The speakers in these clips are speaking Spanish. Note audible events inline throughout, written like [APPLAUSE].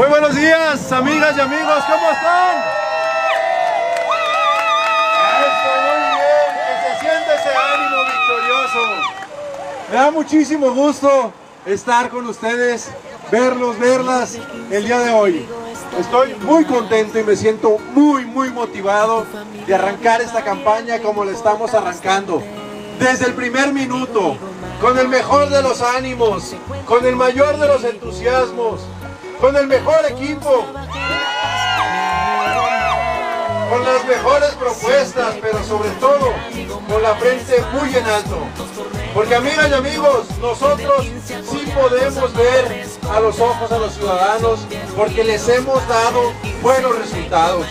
Muy buenos días, amigas y amigos, ¿cómo están? Eso, muy bien, que se siente ese ánimo victorioso. Me da muchísimo gusto estar con ustedes, verlos, verlas el día de hoy. Estoy muy contento y me siento muy, muy motivado de arrancar esta campaña como la estamos arrancando. Desde el primer minuto, con el mejor de los ánimos, con el mayor de los entusiasmos, con el mejor equipo, con las mejores propuestas, pero sobre todo con la frente muy en alto. Porque amigas y amigos, nosotros sí podemos ver a los ojos a los ciudadanos porque les hemos dado buenos resultados.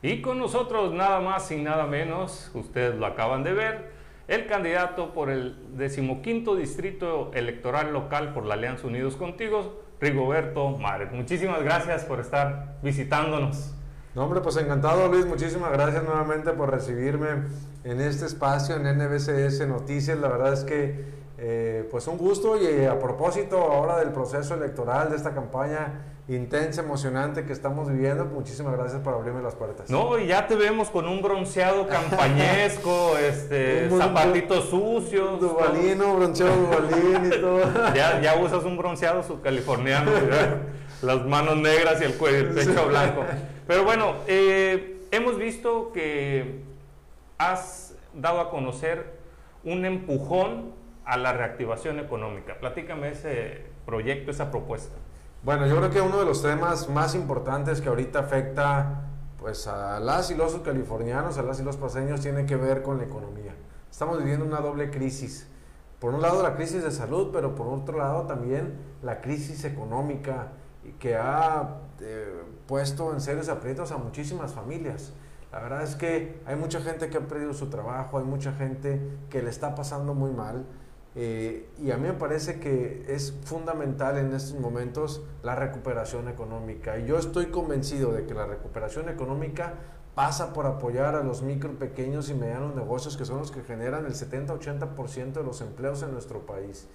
Y con nosotros nada más y nada menos, ustedes lo acaban de ver, el candidato por el decimoquinto distrito electoral local por la Alianza Unidos Contigo, Rigoberto Mares. Muchísimas gracias por estar visitándonos. No, hombre, pues encantado Luis, muchísimas gracias nuevamente por recibirme en este espacio en NBCS Noticias. La verdad es que eh, pues un gusto y eh, a propósito ahora del proceso electoral, de esta campaña intensa, emocionante que estamos viviendo, muchísimas gracias por abrirme las puertas. No, y ya te vemos con un bronceado campañesco, [LAUGHS] este, Un- zapatitos sucios. Duvalino, bronceado Duvalín y todo. [LAUGHS] Ya, ya usas un bronceado subcaliforniano, [LAUGHS] las manos negras y el, cuello, el pecho blanco. Pero bueno, eh, hemos visto que has dado a conocer un empujón a la reactivación económica. Platícame ese proyecto, esa propuesta. Bueno, yo creo que uno de los temas más importantes que ahorita afecta pues a las y los californianos, a las y los paseños, tiene que ver con la economía. Estamos viviendo una doble crisis. Por un lado la crisis de salud, pero por otro lado también la crisis económica que ha eh, puesto en serios aprietos a muchísimas familias. La verdad es que hay mucha gente que ha perdido su trabajo, hay mucha gente que le está pasando muy mal. Eh, y a mí me parece que es fundamental en estos momentos la recuperación económica. Y yo estoy convencido de que la recuperación económica pasa por apoyar a los micro, pequeños y medianos negocios que son los que generan el 70-80% de los empleos en nuestro país.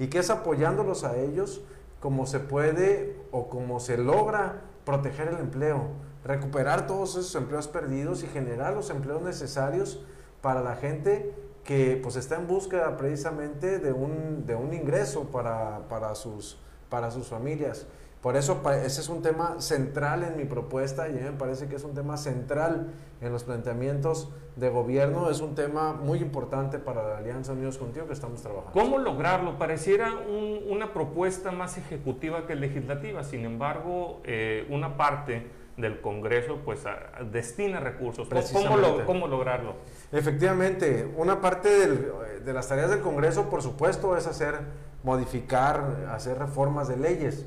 Y que es apoyándolos a ellos como se puede o como se logra proteger el empleo, recuperar todos esos empleos perdidos y generar los empleos necesarios para la gente que pues está en búsqueda precisamente de un, de un ingreso para, para, sus, para sus familias. Por eso ese es un tema central en mi propuesta y me parece que es un tema central en los planteamientos de gobierno, es un tema muy importante para la Alianza Unidos Contigo que estamos trabajando. ¿Cómo lograrlo? Pareciera un- una propuesta más ejecutiva que legislativa, sin embargo, eh, una parte del Congreso pues a- destina recursos. ¿Cómo- ¿Cómo, lo- Precisamente. cómo lograrlo? Efectivamente, una parte del- de las tareas del Congreso, por supuesto, es hacer, modificar, hacer reformas de leyes,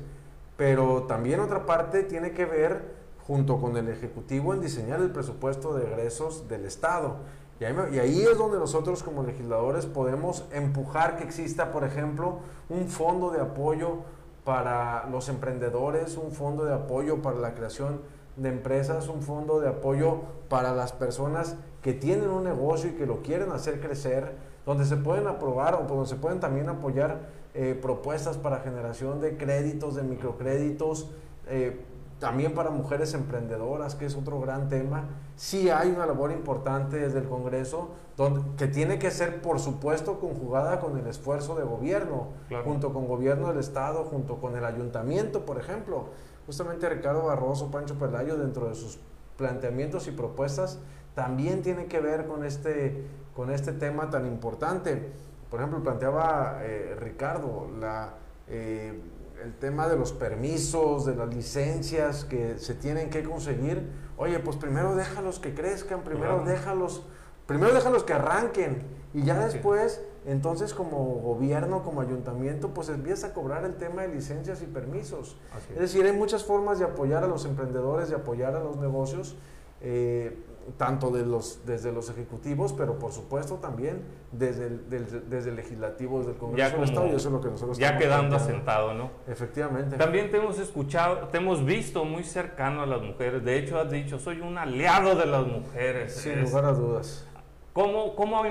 pero también otra parte tiene que ver, junto con el Ejecutivo, en diseñar el presupuesto de egresos del Estado. Y ahí, y ahí es donde nosotros como legisladores podemos empujar que exista, por ejemplo, un fondo de apoyo para los emprendedores, un fondo de apoyo para la creación de empresas, un fondo de apoyo para las personas que tienen un negocio y que lo quieren hacer crecer, donde se pueden aprobar o donde se pueden también apoyar eh, propuestas para generación de créditos, de microcréditos, eh, también para mujeres emprendedoras, que es otro gran tema. Sí hay una labor importante desde el Congreso, donde, que tiene que ser, por supuesto, conjugada con el esfuerzo de gobierno, Claro. junto con gobierno del Estado, junto con el ayuntamiento, por ejemplo. Justamente Ricardo Barroso, Pancho Pelayo, dentro de sus planteamientos y propuestas, también tiene que ver con este, con este tema tan importante. Por ejemplo, planteaba eh, Ricardo la, eh, el tema de los permisos, de las licencias que se tienen que conseguir. Oye, pues primero déjalos que crezcan, primero Claro. déjalos, primero déjalos que arranquen y ya después, entonces como gobierno, como ayuntamiento, pues empieza a cobrar el tema de licencias y permisos. Es decir, hay muchas formas de apoyar a los emprendedores, de apoyar a los negocios. Eh, tanto de los, desde los ejecutivos, pero por supuesto también desde el, del- desde el legislativo, desde el Congreso Ya del Estado, y eso es lo que nosotros Ya quedando asentado, ¿no? Efectivamente. También te hemos escuchado, te hemos visto muy cercano a las mujeres. De hecho, has dicho, soy un aliado de las mujeres. Sin Es- lugar a dudas. ¿Cómo, cómo,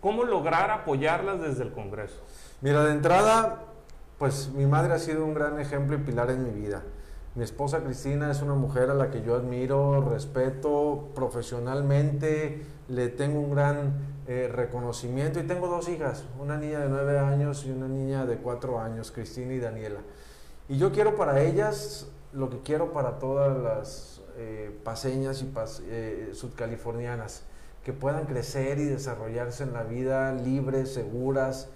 cómo lograr apoyarlas desde el Congreso? Mira, de entrada, pues mi madre ha sido un gran ejemplo y pilar en mi vida. Mi esposa Cristina es una mujer a la que yo admiro, respeto profesionalmente, le tengo un gran eh, reconocimiento y tengo dos hijas, una niña de nueve años y una niña de cuatro años, Cristina y Daniela. Y yo quiero para ellas lo que quiero para todas las eh, paseñas y pas- eh, sudcalifornianas, que puedan crecer y desarrollarse en la vida libres, seguras,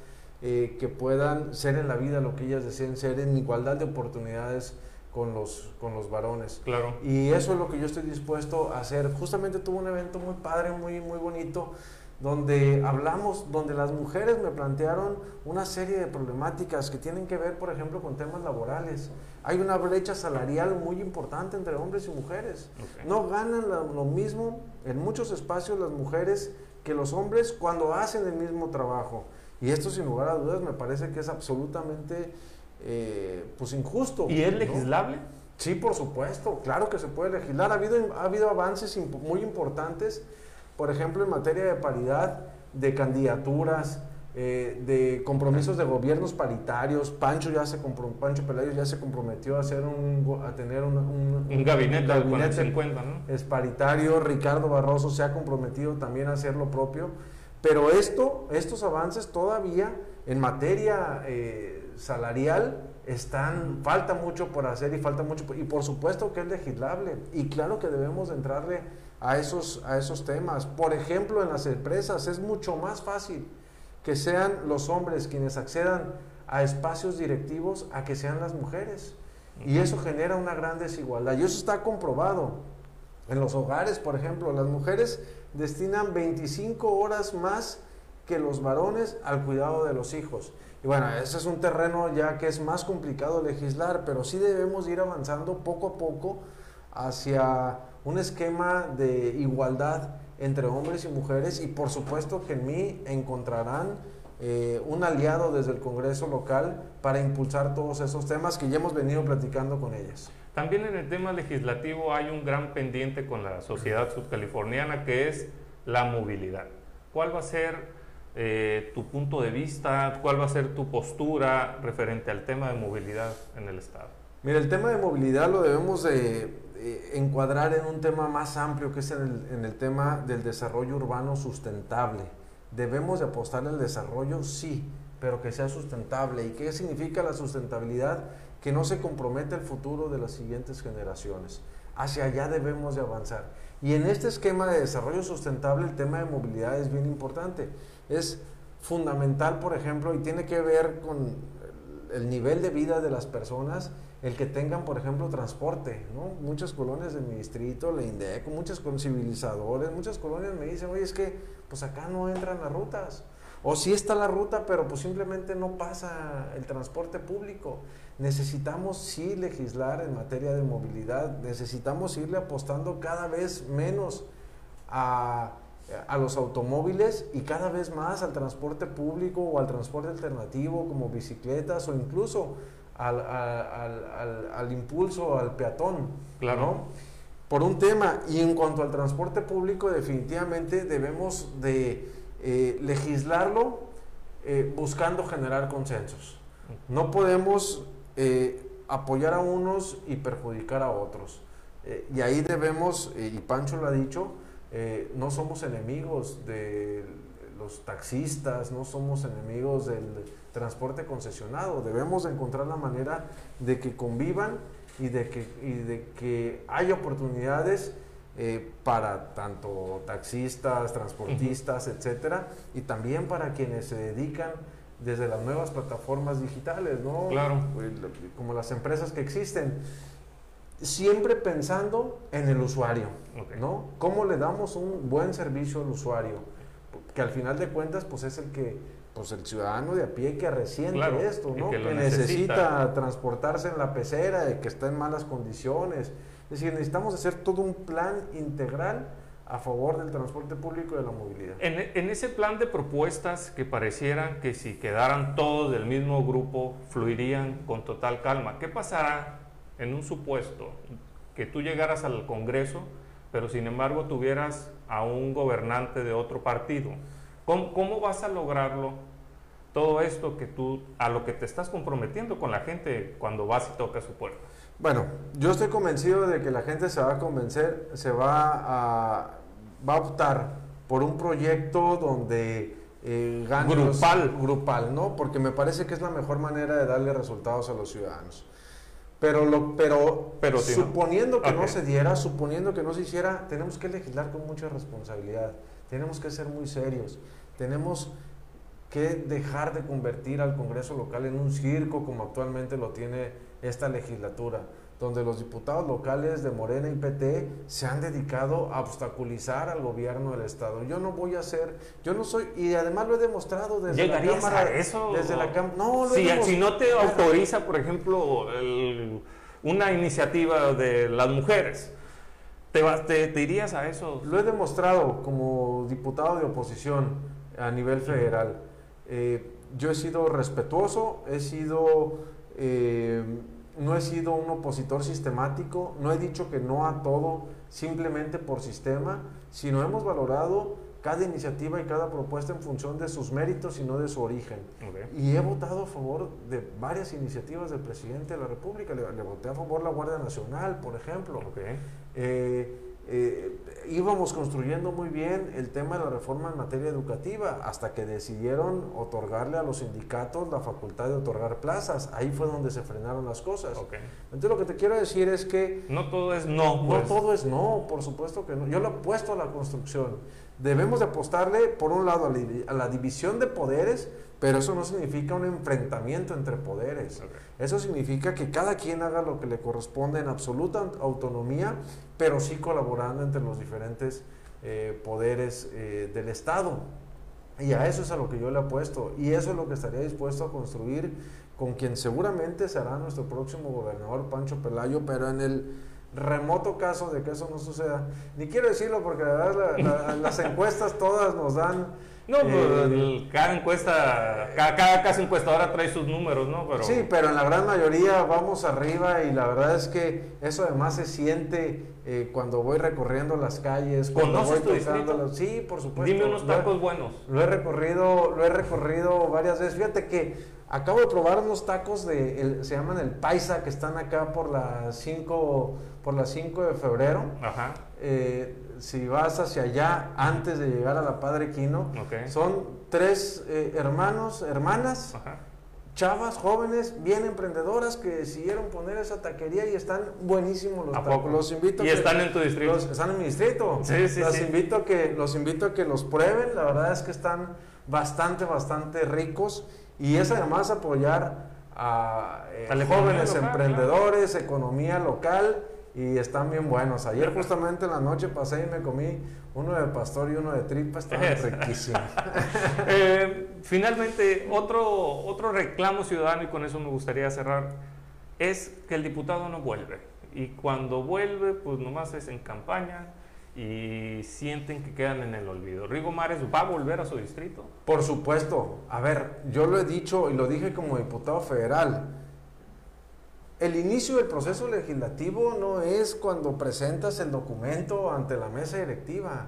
eh, que puedan ser en la vida lo que ellas deseen ser en igualdad de oportunidades con los, con los varones. Claro. Y eso es lo que yo estoy dispuesto a hacer. Justamente tuve un evento muy padre, muy, muy bonito, donde hablamos, donde las mujeres me plantearon una serie de problemáticas que tienen que ver, por ejemplo, con temas laborales. Hay una brecha salarial muy importante entre hombres y mujeres. Ok. No ganan lo mismo en muchos espacios las mujeres que los hombres cuando hacen el mismo trabajo. Y esto sin lugar a dudas me parece que es absolutamente eh, pues injusto. ¿Y es ¿no? legislable? Sí, por supuesto, claro que se puede legislar. Ha habido, ha habido avances imp- muy importantes, por ejemplo, en materia de paridad, de candidaturas, eh, de compromisos de gobiernos paritarios. Pancho ya se Pancho Pelayo ya se comprometió a hacer un, a tener un, un- Un gabinete, gabinete 50, ¿no? es paritario. Ricardo Barroso se ha comprometido también a hacer lo propio. Pero esto, estos avances todavía en materia eh, salarial están, falta mucho por hacer y falta mucho, por- y por supuesto que es legislable. Y claro que debemos de entrarle a esos, a esos temas. Por ejemplo, en las empresas es mucho más fácil que sean los hombres quienes accedan a espacios directivos a que sean las mujeres. Y eso genera una gran desigualdad. Y eso está comprobado. En los hogares, por ejemplo, las mujeres destinan 25 horas más que los varones al cuidado de los hijos. Y bueno, ese es un terreno ya que es más complicado legislar, pero sí debemos ir avanzando poco a poco hacia un esquema de igualdad entre hombres y mujeres y por supuesto que en mí encontrarán eh, un aliado desde el Congreso local para impulsar todos esos temas que ya hemos venido platicando con ellas. También en el tema legislativo hay un gran pendiente con la sociedad subcaliforniana que es la movilidad. ¿Cuál va a ser eh, tu punto de vista? ¿Cuál va a ser tu postura referente al tema de movilidad en el Estado? Mira, el tema de movilidad lo debemos de eh, encuadrar en un tema más amplio que es en el, en el tema del desarrollo urbano sustentable. ¿Debemos de apostar al desarrollo? Sí, pero que sea sustentable. ¿Y qué significa la sustentabilidad? Que no se comprometa el futuro de las siguientes generaciones. Hacia allá debemos de avanzar. Y en este esquema de desarrollo sustentable el tema de movilidad es bien importante. Es fundamental, por ejemplo, y tiene que ver con el nivel de vida de las personas, el que tengan, por ejemplo, transporte, ¿no? Muchas colonias de mi distrito, la INDEC, muchas con civilizadores, muchas colonias me dicen, oye, es que pues acá no entran las rutas. O sí está la ruta, pero pues simplemente no pasa el transporte público. Necesitamos sí legislar en materia de movilidad, necesitamos irle apostando cada vez menos a, a los automóviles y cada vez más al transporte público o al transporte alternativo como bicicletas o incluso al, al- al- al- impulso al peatón. Claro. ¿no? Por un tema, y en cuanto al transporte público, definitivamente debemos de eh, legislarlo eh, buscando generar consensos. No podemos eh, apoyar a unos y perjudicar a otros. Y ahí debemos, y Pancho lo ha dicho, eh, no somos enemigos de los taxistas, no somos enemigos del transporte concesionado. Debemos de encontrar la manera de que convivan y de que, y de que haya oportunidades eh, para tanto taxistas, transportistas, etcétera, y también para quienes se dedican desde las nuevas plataformas digitales, ¿no? Claro. Como las empresas que existen. Siempre pensando en el usuario. ¿no? ¿Cómo le damos un buen servicio al usuario? Que al final de cuentas, pues es el que, pues el ciudadano de a pie que resiente Claro, esto, ¿no? que necesita. necesita. transportarse en la pecera, que está en malas condiciones. Es decir, necesitamos hacer todo un plan integral a favor del transporte público y de la movilidad. En, en ese plan de propuestas que parecieran que si quedaran todos del mismo grupo fluirían con total calma, ¿qué pasará en un supuesto que tú llegaras al Congreso, pero sin embargo tuvieras a un gobernante de otro partido? ¿Cómo, cómo vas a lograrlo? Todo esto que tú, a lo que te estás comprometiendo con la gente cuando vas y tocas su puerta. Bueno, yo estoy convencido de que la gente se va a convencer, se va a, va a optar por un proyecto donde eh, los- Grupal. grupal, ¿no? Porque me parece que es la mejor manera de darle resultados a los ciudadanos. Pero, lo, pero, Pero si no. suponiendo que no se diera, suponiendo que no se hiciera, tenemos que legislar con mucha responsabilidad. Tenemos que ser muy serios. Tenemos que dejar de convertir al Congreso local en un circo como actualmente lo tiene esta legislatura, donde los diputados locales de Morena y PT se han dedicado a obstaculizar al gobierno del Estado. Yo no voy a hacer, yo no soy, y además lo he demostrado desde la ¿Llegarías Cámara. a eso? Desde la Cámara. No, lo he si, demostrado. si no te autoriza, por ejemplo, el- una iniciativa de las mujeres, ¿te, te, te irías a eso? Lo he demostrado como diputado de oposición a nivel federal. Eh, yo he sido respetuoso, he sido, eh, no he sido un opositor sistemático, no he dicho que no a todo simplemente por sistema, sino hemos valorado cada iniciativa y cada propuesta en función de sus méritos y no de su origen. Y he votado a favor de varias iniciativas del presidente de la República. Le, le voté a favor la Guardia Nacional, por ejemplo. Eh, eh, íbamos construyendo muy bien el tema de la reforma en materia educativa hasta que decidieron otorgarle a los sindicatos la facultad de otorgar plazas. Ahí fue donde se frenaron las cosas. ok. Entonces lo que te quiero decir es que No todo es no. no pues. todo es no, por supuesto que no. Yo lo apuesto a la construcción. Debemos de apostarle, por un lado, a la, división de poderes, pero eso no significa un enfrentamiento entre poderes. Ok. Eso significa que cada quien haga lo que le corresponde en absoluta aut- autonomía, pero sí colaborando entre los diferentes eh, poderes eh, del Estado. Y a eso es a lo que yo le apuesto. Y eso es lo que estaría dispuesto a construir con quien seguramente será nuestro próximo gobernador, Pancho Pelayo, pero en el remoto caso de que eso no suceda. Ni quiero decirlo porque la verdad la- la- las encuestas todas nos dan... No, pues, eh, cada encuesta, cada, cada casa encuestadora trae sus números, ¿no? Pero, Sí, pero en la gran mayoría vamos arriba y la verdad es que eso además se siente eh, cuando voy recorriendo las calles. Cuando ¿Conoces voy tu distrito? Sí, por supuesto. Dime unos Lo he- tacos buenos. Lo he recorrido, lo he recorrido varias veces. Fíjate que acabo de probar unos tacos de, el- se llaman el paisa, que están acá por las 5, por las 5 de febrero. Ajá. Eh, si vas hacia allá antes de llegar a la Padre Quino, son tres eh, hermanos, hermanas, Ajá. chavas jóvenes, bien emprendedoras que decidieron poner esa taquería y están buenísimos los ¿A tacos. poco? Los invito ¿Y que- están en tu distrito? los- están en mi distrito. Sí, sí, los sí. invito a que los invito a que los prueben. La verdad es que están bastante, bastante ricos y es además apoyar a eh, jóvenes local, emprendedores, economía local y están bien buenos. Ayer justamente en la noche pasé y me comí uno de pastor y uno de tripa, estaban Eso. riquísimos. [LAUGHS] Eh, finalmente, otro, otro reclamo ciudadano, y con eso me gustaría cerrar, es que el diputado no vuelve. Y cuando vuelve, pues nomás es en campaña y sienten que quedan en el olvido. Rigo Mares va a volver a su distrito. Por supuesto. A ver, yo lo he dicho y lo dije como diputado federal. El inicio del proceso legislativo no es cuando presentas el documento ante la mesa directiva.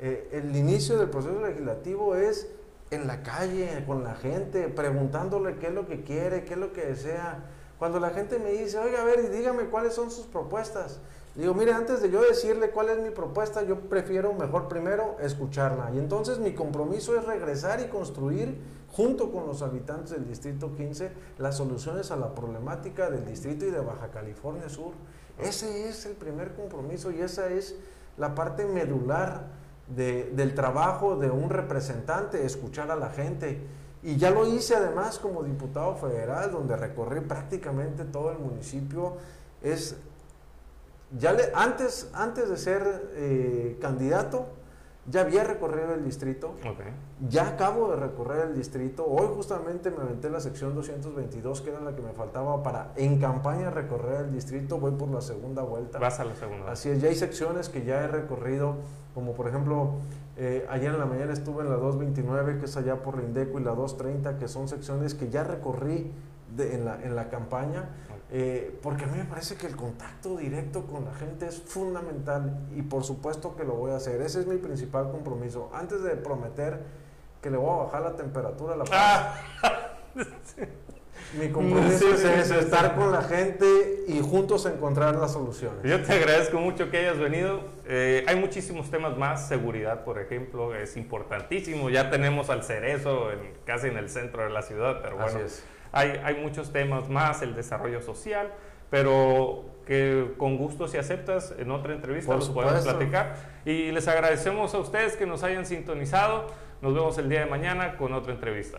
Eh, el inicio del proceso legislativo es en la calle, con la gente, preguntándole qué es lo que quiere, qué es lo que desea. Cuando la gente me dice, oiga, a ver, dígame cuáles son sus propuestas. Digo, mire, antes de yo decirle cuál es mi propuesta, yo prefiero mejor primero escucharla. Y entonces mi compromiso es regresar y construir, junto con los habitantes del Distrito 15, las soluciones a la problemática del Distrito y de Baja California Sur. Ese es el primer compromiso y esa es la parte medular de- del trabajo de un representante, escuchar a la gente. Y ya lo hice además como diputado federal, donde recorrí prácticamente todo el municipio. Es ya le, antes, antes de ser eh, candidato, Ya había recorrido el distrito, Ok. ya acabo de recorrer el distrito. Hoy justamente me aventé la sección 222, que era la que me faltaba para en campaña recorrer el distrito. Voy por la segunda vuelta. Vas a la segunda. Así es, ya hay secciones que ya he recorrido, como por ejemplo, eh, ayer en la mañana estuve en la 229, que es allá por la Indeco, y la 230, que son secciones que ya recorrí de- en, la, en la campaña, eh, porque a mí me parece que el contacto directo con la gente es fundamental y por supuesto que lo voy a hacer. Ese es mi principal compromiso. Antes de prometer que le voy a bajar la temperatura a la Ah, [LAUGHS] mi compromiso Sí, es sí, ese, sí. estar con la gente y juntos encontrar las soluciones. Yo te agradezco mucho que hayas venido. Eh, hay muchísimos temas más. Seguridad, por ejemplo, es importantísimo. Ya tenemos al cerezo en- casi en el centro de la ciudad, pero Así bueno, es. Hay, hay muchos temas más, el desarrollo social, pero que con gusto si aceptas en otra entrevista Por los podemos supuesto. platicar. Y les agradecemos a ustedes que nos hayan sintonizado. Nos vemos el día de mañana con otra entrevista.